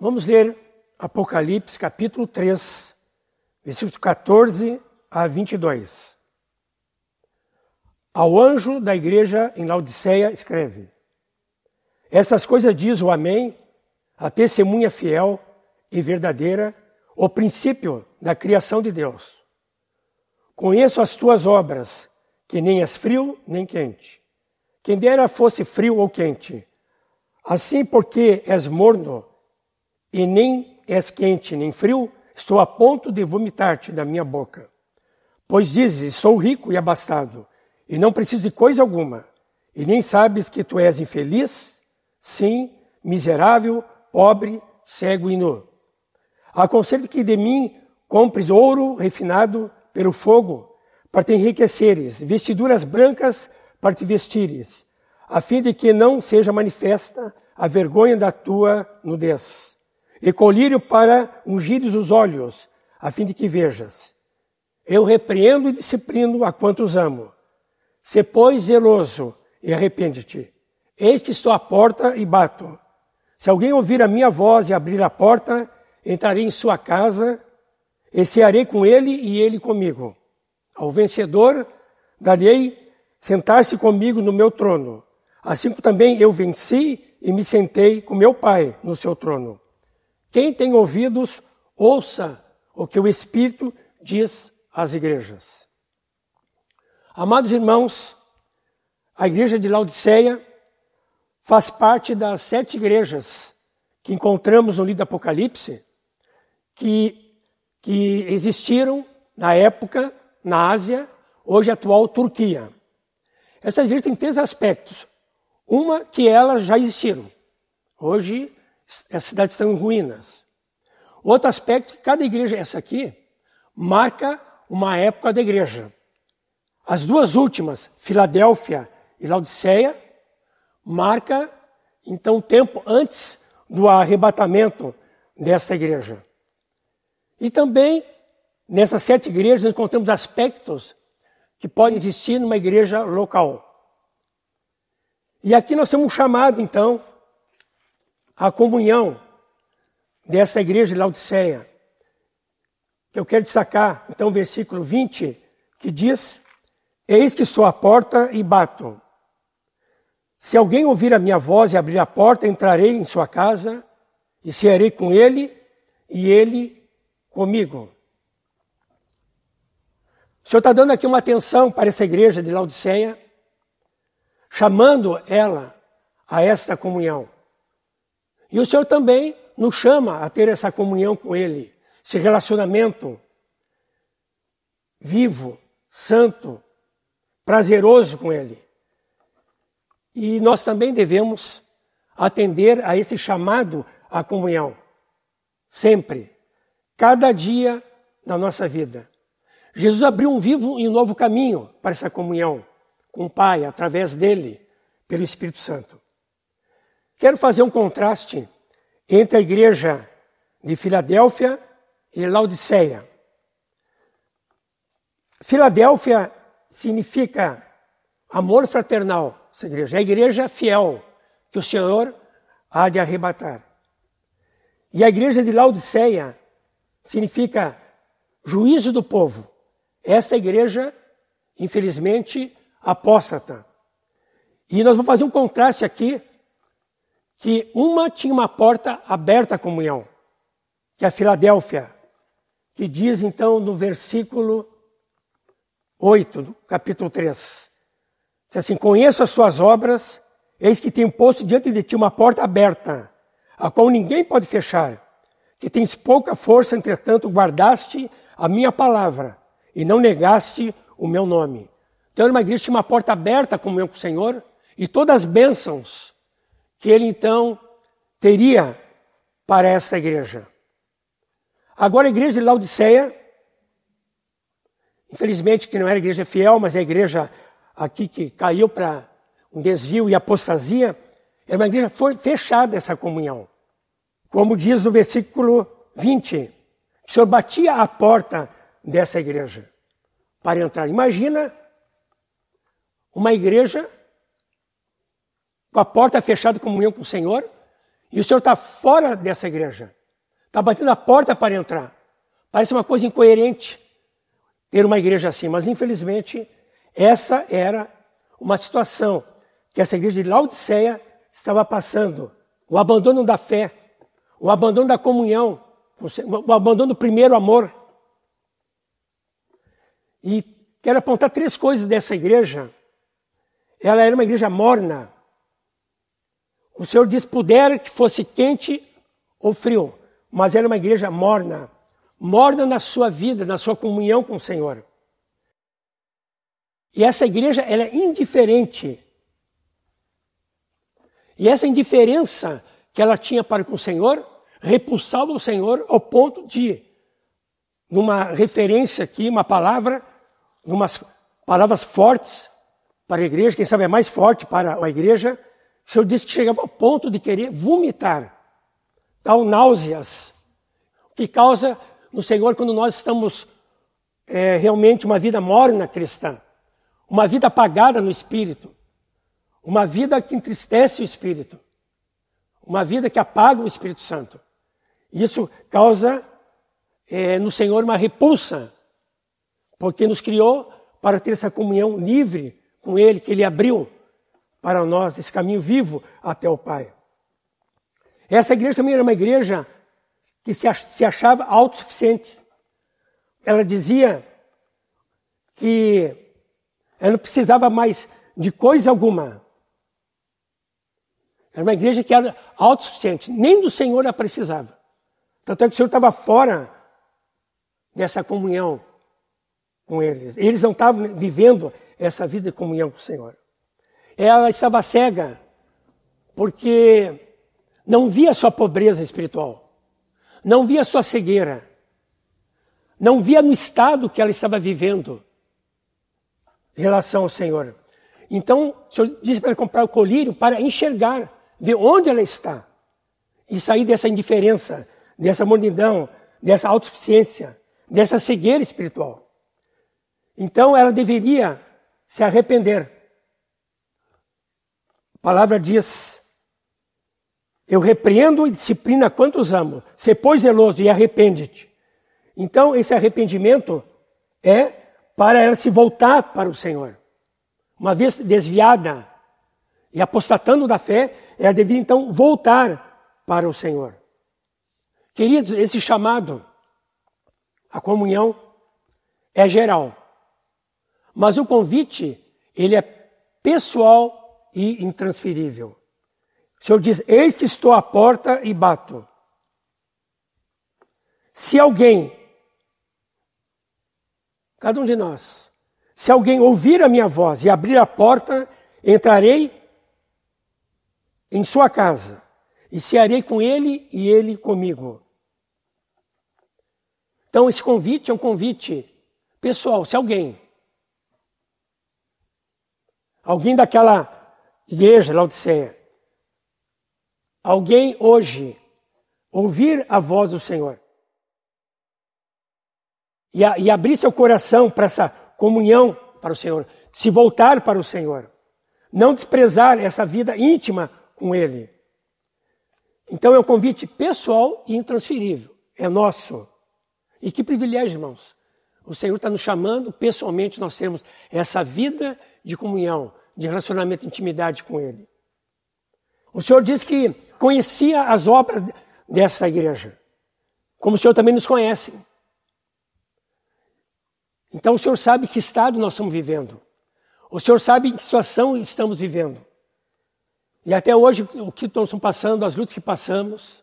Vamos ler Apocalipse capítulo 3, versículos 14 a 22. Ao anjo da igreja em Laodiceia escreve: Essas coisas diz o Amém, a testemunha fiel e verdadeira, o princípio da criação de Deus. Conheço as tuas obras, que nem és frio nem quente. Quem dera fosse frio ou quente. Assim, porque és morno e nem és quente nem frio, estou a ponto de vomitar-te da minha boca. Pois dizes: Sou rico e abastado, e não preciso de coisa alguma, e nem sabes que tu és infeliz? Sim, miserável, pobre, cego e nu. Aconselho que de mim compres ouro refinado pelo fogo, para te enriqueceres, vestiduras brancas para te vestires, a fim de que não seja manifesta a vergonha da tua nudez, e colírio para ungires os olhos, a fim de que vejas. Eu repreendo e disciplino a quantos amo. Se, pois, zeloso e arrepende-te. Eis que estou à porta e bato. Se alguém ouvir a minha voz e abrir a porta, entrarei em sua casa e cearei com ele e ele comigo. Ao vencedor, darei sentar-se comigo no meu trono, assim como também eu venci e me sentei com meu Pai no seu trono. Quem tem ouvidos, ouça o que o Espírito diz às igrejas. Amados irmãos, a igreja de Laodiceia faz parte das sete igrejas que encontramos no livro do Apocalipse, que, que existiram na época na Ásia, hoje atual Turquia. Essas igrejas têm três aspectos. Uma, que elas já existiram. Hoje, as cidades estão em ruínas. Outro aspecto, que cada igreja, essa aqui, marca uma época da igreja. As duas últimas, Filadélfia e Laodiceia, marca então o tempo antes do arrebatamento dessa igreja. E também nessas sete igrejas nós encontramos aspectos que podem existir numa igreja local. E aqui nós temos um chamado então à comunhão dessa igreja de Laodiceia. Eu quero destacar, então, o versículo 20, que diz: Eis que estou à porta e bato. Se alguém ouvir a minha voz e abrir a porta, entrarei em sua casa e cearei com ele e ele comigo. O Senhor está dando aqui uma atenção para essa igreja de Laodiceia, chamando ela a esta comunhão. E o Senhor também nos chama a ter essa comunhão com Ele, esse relacionamento vivo, santo, prazeroso com Ele. E nós também devemos atender a esse chamado à comunhão. Sempre. Cada dia da nossa vida. Jesus abriu um vivo e um novo caminho para essa comunhão com o Pai, através dele, pelo Espírito Santo. Quero fazer um contraste entre a igreja de Filadélfia e Laodiceia. Filadélfia significa amor fraternal, essa igreja. É a igreja fiel que o Senhor há de arrebatar. E a igreja de Laodiceia significa juízo do povo. Esta igreja, infelizmente, apóstata. E nós vamos fazer um contraste aqui, que uma tinha uma porta aberta à comunhão, que é a Filadélfia, que diz então no versículo 8, do capítulo 3. Diz assim: Conheço as suas obras, eis que tenho posto diante de ti uma porta aberta, a qual ninguém pode fechar. Que tens pouca força, entretanto, guardaste a minha palavra e não negaste o meu nome. Então, era uma igreja tinha uma porta aberta à comunhão com o Senhor e todas as bênçãos que ele então teria para essa igreja. Agora, a igreja de Laodiceia, infelizmente que não era igreja fiel, mas é a igreja aqui que caiu para um desvio e apostasia, era uma igreja foi fechada essa comunhão. Como diz no versículo 20, o Senhor batia a porta dessa igreja para entrar. Imagina uma igreja com a porta fechada, comunhão com o Senhor, E o Senhor está fora dessa igreja. Está batendo a porta para entrar. Parece uma coisa incoerente ter uma igreja assim, mas infelizmente essa era uma situação que essa igreja de Laodiceia estava passando. O abandono da fé, o abandono da comunhão, o abandono do primeiro amor. E quero apontar três coisas dessa igreja. Ela era uma igreja morna. O Senhor diz: puder que fosse quente ou frio, mas era uma igreja morna. Morna na sua vida, na sua comunhão com o Senhor. E essa igreja ela é indiferente. E essa indiferença que ela tinha para com o Senhor repulsava o Senhor ao ponto de, numa referência aqui, uma palavra, umas palavras fortes para a igreja, quem sabe é mais forte para a igreja, o Senhor disse que chegava ao ponto de querer vomitar, tal náuseas, que causa no Senhor quando nós estamos é, realmente uma vida morna cristã, uma vida apagada no espírito, uma vida que entristece o espírito, uma vida que apaga o Espírito Santo. Isso causa é, no Senhor uma repulsa, porque nos criou para ter essa comunhão livre com Ele, que Ele abriu para nós, esse caminho vivo até o Pai. Essa igreja também era uma igreja que se achava autossuficiente. Ela dizia que ela não precisava mais de coisa alguma. Era uma igreja que era autossuficiente, nem do Senhor ela precisava. Tanto é que o Senhor estava fora dessa comunhão com eles. Eles não estavam vivendo essa vida de comunhão com o Senhor. Ela estava cega, porque não via sua pobreza espiritual, não via sua cegueira, não via no estado que ela estava vivendo em relação ao Senhor. Então, o Senhor disse para ela comprar o colírio para enxergar, ver onde ela está e sair dessa indiferença, dessa mornidão, dessa autossuficiência, dessa cegueira espiritual. Então ela deveria se arrepender. A palavra diz: Eu repreendo e disciplina quantos amo. Se pois zeloso e arrepende-te. Então esse arrependimento é para ela se voltar para o Senhor. Uma vez desviada e apostatando da fé, ela deveria então voltar para o Senhor. Queridos, esse chamado à comunhão é geral. Mas o convite, ele é pessoal e intransferível. O Senhor diz: Eis que estou à porta e bato. Se alguém, cada um de nós, se alguém ouvir a minha voz e abrir a porta, entrarei em sua casa e cearei com ele e ele comigo. Então, esse convite é um convite pessoal. Se alguém, alguém daquela igreja, Laodiceia, alguém hoje ouvir a voz do Senhor e, a, e abrir seu coração para essa comunhão para o Senhor, se voltar para o Senhor, não desprezar essa vida íntima com Ele. Então é um convite pessoal e intransferível, é nosso. E que privilégio, irmãos. O Senhor está nos chamando, pessoalmente, nós temos essa vida de comunhão, de relacionamento, intimidade com Ele. O Senhor diz que conhecia as obras dessa igreja, como o Senhor também nos conhece. Então o Senhor sabe que estado nós estamos vivendo. O Senhor sabe em que situação estamos vivendo. E até hoje, o que nós estamos passando, as lutas que passamos,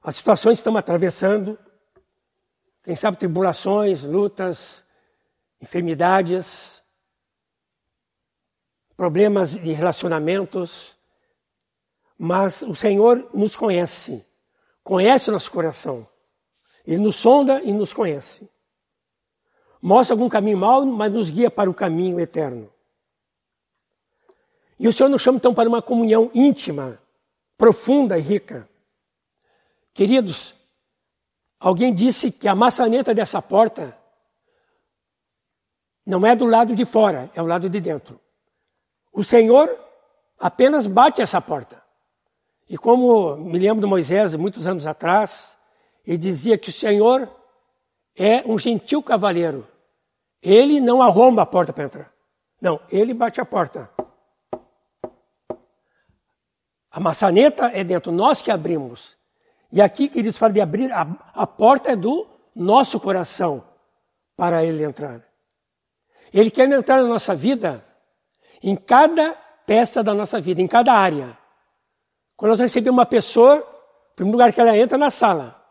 as situações que estamos atravessando, quem sabe tribulações, lutas, enfermidades, problemas de relacionamentos, mas o Senhor nos conhece, conhece o nosso coração. Ele nos sonda e nos conhece. Mostra algum caminho mau, mas nos guia para o caminho eterno. E o Senhor nos chama então para uma comunhão íntima, profunda e rica. Queridos, Alguém disse que a maçaneta dessa porta não é do lado de fora, é o lado de dentro. O Senhor apenas bate essa porta. E como me lembro de Moisés, muitos anos atrás, ele dizia que o Senhor é um gentil cavalheiro. Ele não arromba a porta para entrar. Não, ele bate a porta. A maçaneta é dentro, nós que abrimos. E aqui, queridos, fala de abrir, a, a porta é do nosso coração para ele entrar. Ele quer entrar na nossa vida, em cada peça da nossa vida, em cada área. Quando nós recebemos uma pessoa, o primeiro lugar que ela entra é na sala.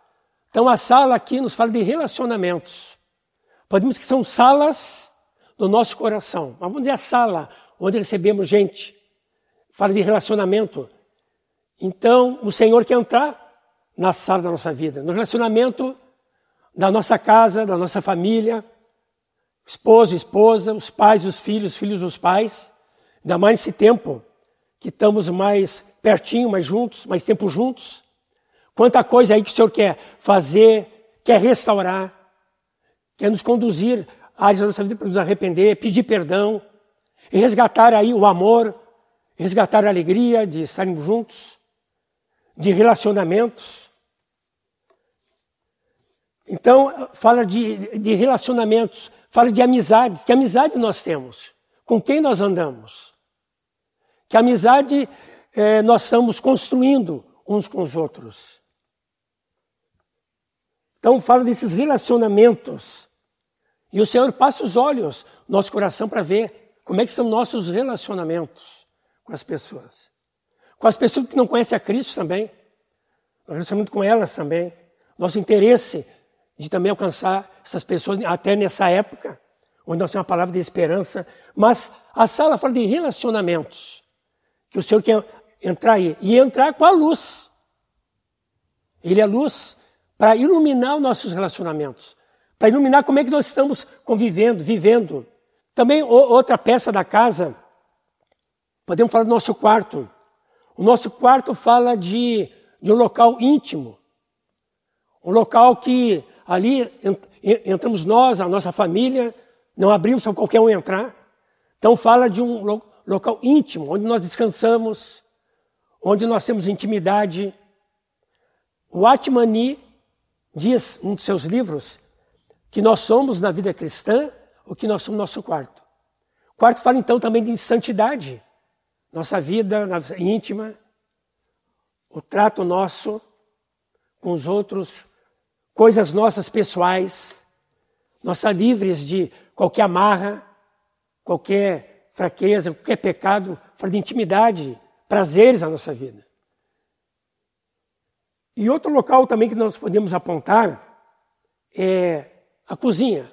Então a sala aqui nos fala de relacionamentos. Podemos que são salas do nosso coração. Mas vamos dizer a sala onde recebemos gente. Fala de relacionamento. Então, o Senhor quer entrar na sala da nossa vida, no relacionamento da nossa casa, da nossa família, esposo, esposa, os pais, os filhos, os filhos dos pais. Ainda mais nesse tempo que estamos mais pertinho, mais juntos, mais tempo juntos. Quanta coisa aí que o Senhor quer fazer, quer restaurar, quer nos conduzir à área da nossa vida para nos arrepender, pedir perdão e resgatar aí o amor, resgatar a alegria de estarmos juntos de relacionamentos. Então, fala de, de relacionamentos, fala de amizades. Que amizade nós temos? Com quem nós andamos? Que amizade é, nós estamos construindo uns com os outros? Então, fala desses relacionamentos. E o Senhor passa os olhos no nosso coração para ver como é que são nossos relacionamentos com as pessoas com as pessoas que não conhecem a Cristo também. Nós relacionamento com elas também. Nosso interesse de também alcançar essas pessoas, até nessa época, onde nós temos uma palavra de esperança. Mas a sala fala de relacionamentos. Que o Senhor quer entrar aí. E entrar com a luz. Ele é luz para iluminar os nossos relacionamentos. Para iluminar como é que nós estamos convivendo, vivendo. Também outra peça da casa, podemos falar do nosso quarto. O nosso quarto fala de, de um local íntimo, um local que ali entramos nós, a nossa família, não abrimos para qualquer um entrar. Então fala de um local íntimo, onde nós descansamos, onde nós temos intimidade. O Atmani diz, um dos seus livros, que nós somos na vida cristã o que nós somos no nosso quarto. O quarto fala então também de santidade nossa vida íntima, o trato nosso com os outros, coisas nossas pessoais, nós livres de qualquer amarra, qualquer fraqueza, qualquer pecado, fala de intimidade, prazeres na nossa vida. E outro local também que nós podemos apontar é a cozinha.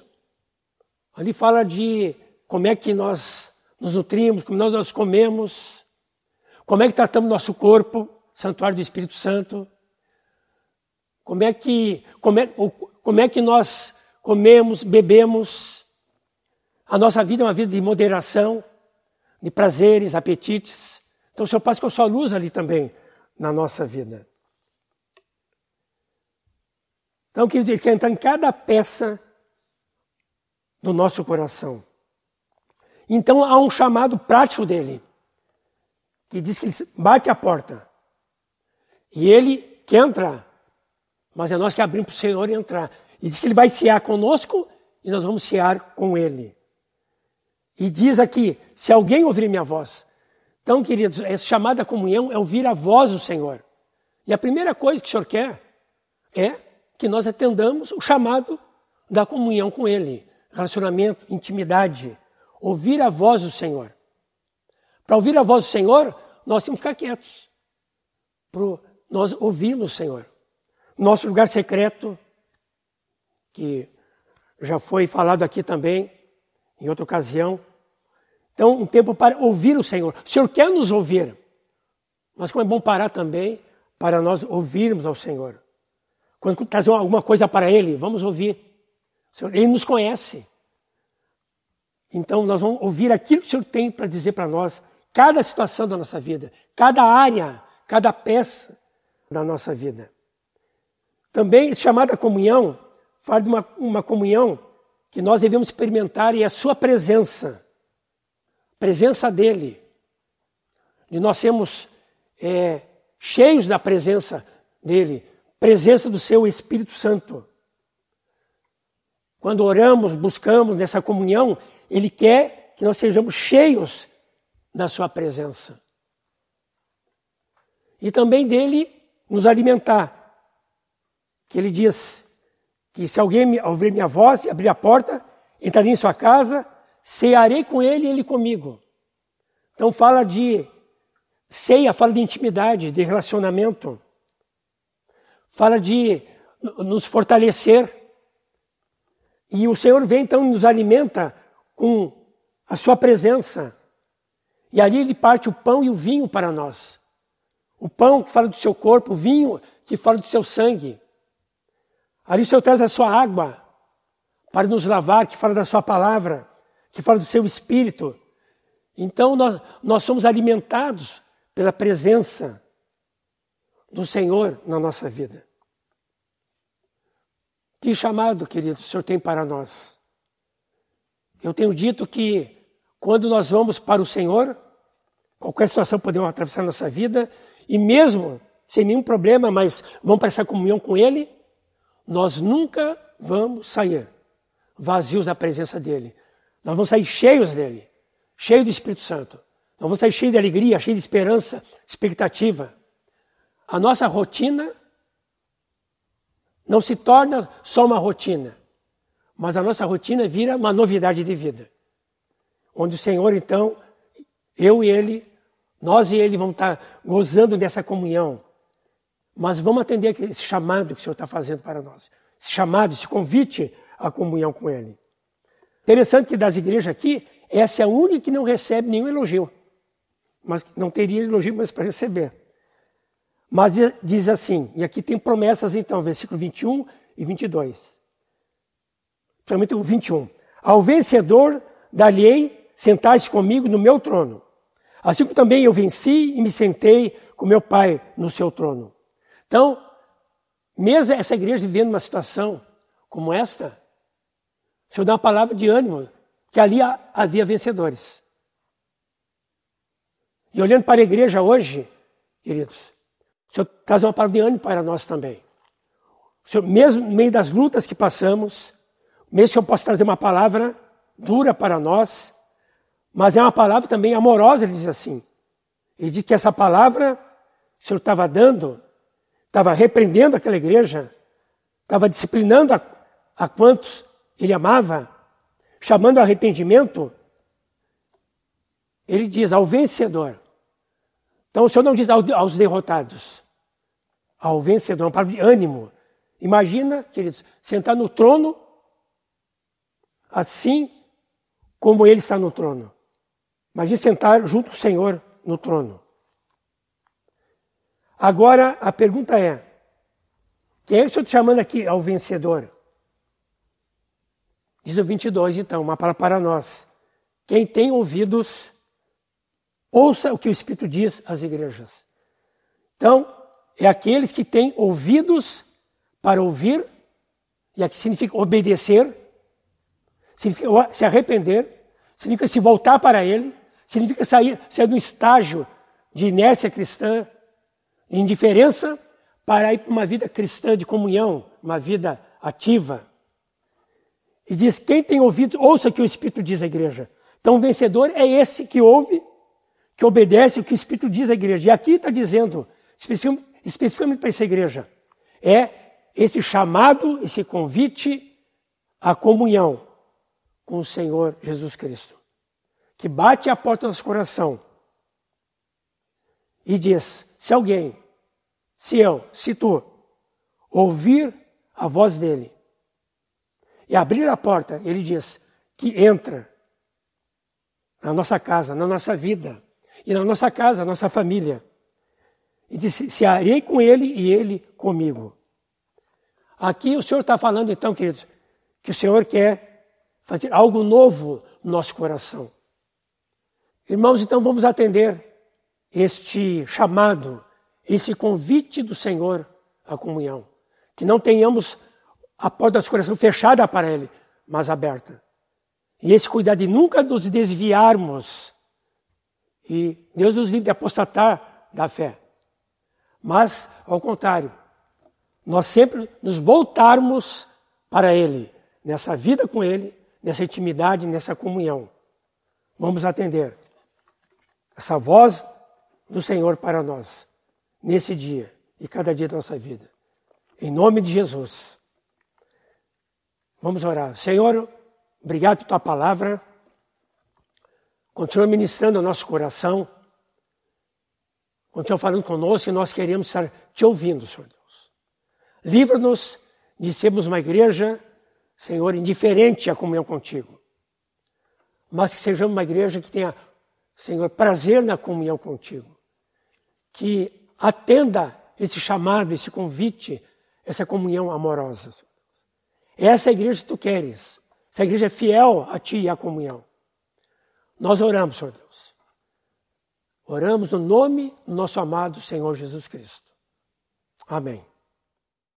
Ali fala de como é que nós nos nutrimos, como nós comemos, como é que tratamos nosso corpo, santuário do Espírito Santo, como é que, como é, como é que nós comemos, bebemos. A nossa vida é uma vida de moderação, de prazeres, apetites. Então o Senhor passa com a sua luz ali também na nossa vida. Então, querido, Ele quer entrar em cada peça do nosso coração. Então há um chamado prático dele, que diz que ele bate a porta. E ele quer entrar, mas é nós que abrimos para o Senhor entrar. E diz que ele vai cear conosco e nós vamos cear com ele. E diz aqui: se alguém ouvir minha voz. Então, queridos, essa chamada comunhão é ouvir a voz do Senhor. E a primeira coisa que o Senhor quer é que nós atendamos o chamado da comunhão com Ele, relacionamento, intimidade ouvir a voz do Senhor. Para ouvir a voz do Senhor, nós temos que ficar quietos. Para nós ouvirmos o Senhor. Nosso lugar secreto, que já foi falado aqui também, em outra ocasião. Então, um tempo para ouvir o Senhor. O Senhor quer nos ouvir. Mas como é bom parar também para nós ouvirmos ao Senhor. Quando trazer alguma coisa para Ele, vamos ouvir. Ele nos conhece. Então, nós vamos ouvir aquilo que o Senhor tem para dizer para nós, cada situação da nossa vida, cada área, cada peça da nossa vida. Também, chamada comunhão, fala de uma, uma comunhão que nós devemos experimentar é a sua presença, presença dele. De nós sermos é, cheios da presença dele, presença do seu Espírito Santo. Quando oramos, buscamos nessa comunhão, ele quer que nós sejamos cheios da sua presença. E também dele nos alimentar. Que ele diz que se alguém ouvir minha voz e abrir a porta, entrarei em sua casa, cearei com ele e ele comigo. Então fala de ceia, fala de intimidade, de relacionamento. Fala de nos fortalecer. E o Senhor vem então nos alimenta com a sua presença. E ali ele parte o pão e o vinho para nós. O pão que fala do seu corpo, o vinho que fala do seu sangue. Ali o Senhor traz a sua água para nos lavar, que fala da sua palavra, que fala do seu espírito. Então nós, nós somos alimentados pela presença do Senhor na nossa vida. Que chamado, querido, o Senhor tem para nós? Eu tenho dito que quando nós vamos para o Senhor, qualquer situação podemos atravessar a nossa vida, e mesmo sem nenhum problema, mas vamos para essa comunhão com Ele, nós nunca vamos sair vazios da presença dEle. Nós vamos sair cheios dEle, cheios do Espírito Santo. Nós vamos sair cheios de alegria, cheios de esperança, expectativa. A nossa rotina não se torna só uma rotina, mas a nossa rotina vira uma novidade de vida. Onde o Senhor, então, eu e Ele, nós e Ele vamos estar gozando dessa comunhão. Mas vamos atender esse chamado que o Senhor está fazendo para nós. Esse chamado, esse convite à comunhão com Ele. Interessante que das igrejas aqui, essa é a única que não recebe nenhum elogio. Mas não teria elogio mais para receber. Mas diz assim, e aqui tem promessas então, versículo 21 e 22. Principalmente o 21. Ao vencedor dar-lhe sentar-se comigo no meu trono. Assim como também eu venci e me sentei com meu Pai no seu trono. Então, mesmo essa igreja vivendo uma situação como esta, o Senhor dá uma palavra de ânimo, que ali havia vencedores. E olhando para a igreja hoje, queridos, o Senhor traz uma palavra de ânimo para nós também. O Senhor, mesmo no meio das lutas que passamos, mesmo que eu possa trazer uma palavra dura para nós, mas é uma palavra também amorosa, ele diz assim. Ele diz que essa palavra o Senhor estava dando, estava repreendendo aquela igreja, estava disciplinando a, a quantos ele amava, chamando ao arrependimento. Ele diz ao vencedor. Então o Senhor não diz aos derrotados ao vencedor, uma palavra de ânimo. Imagina, queridos, sentar no trono assim como ele está no trono. Imagina sentar junto com o Senhor no trono. Agora a pergunta é: quem é que estou te chamando aqui ao vencedor? Diz o 22, então, uma palavra para nós. Quem tem ouvidos, ouça o que o Espírito diz às igrejas. Então, é aqueles que têm ouvidos para ouvir, e aqui significa obedecer, significa se arrepender, significa se voltar para Ele, significa sair, sair do estágio de inércia cristã, indiferença, para ir para uma vida cristã de comunhão, uma vida ativa. E diz: quem tem ouvido, ouça o que o Espírito diz à igreja. Então, o vencedor é esse que ouve, que obedece o que o Espírito diz à igreja. E aqui está dizendo, especificamente para essa igreja, é esse chamado, esse convite à comunhão com o Senhor Jesus Cristo, que bate a porta do nosso coração e diz: se alguém, se eu, se tu, ouvir a voz dele e abrir a porta, ele diz que entra na nossa casa, na nossa vida, e na nossa casa, na nossa família e disse: Se arei com ele e ele comigo. Aqui o Senhor está falando, então, queridos, que o Senhor quer fazer algo novo no nosso coração. Irmãos, então vamos atender este chamado, esse convite do Senhor à comunhão. Que não tenhamos a porta do coração fechada para Ele, mas aberta. E esse cuidado de nunca nos desviarmos. E Deus nos livre de apostatar da fé mas, ao contrário, nós sempre nos voltarmos para Ele, nessa vida com Ele, nessa intimidade, nessa comunhão. Vamos atender essa voz do Senhor para nós, nesse dia e cada dia da nossa vida. Em nome de Jesus. Vamos orar. Senhor, obrigado por tua palavra. Continua ministrando o nosso coração. Continua falando conosco e nós queremos estar te ouvindo, Senhor Deus. Livra-nos de sermos uma igreja, Senhor, indiferente à comunhão contigo. Mas que sejamos uma igreja que tenha, Senhor, prazer na comunhão contigo. Que atenda esse chamado, esse convite, essa comunhão amorosa. Essa é a igreja que tu queres. Essa igreja é fiel a ti e à comunhão. Nós oramos, Senhor Deus. Oramos no nome do nosso amado Senhor Jesus Cristo. Amém.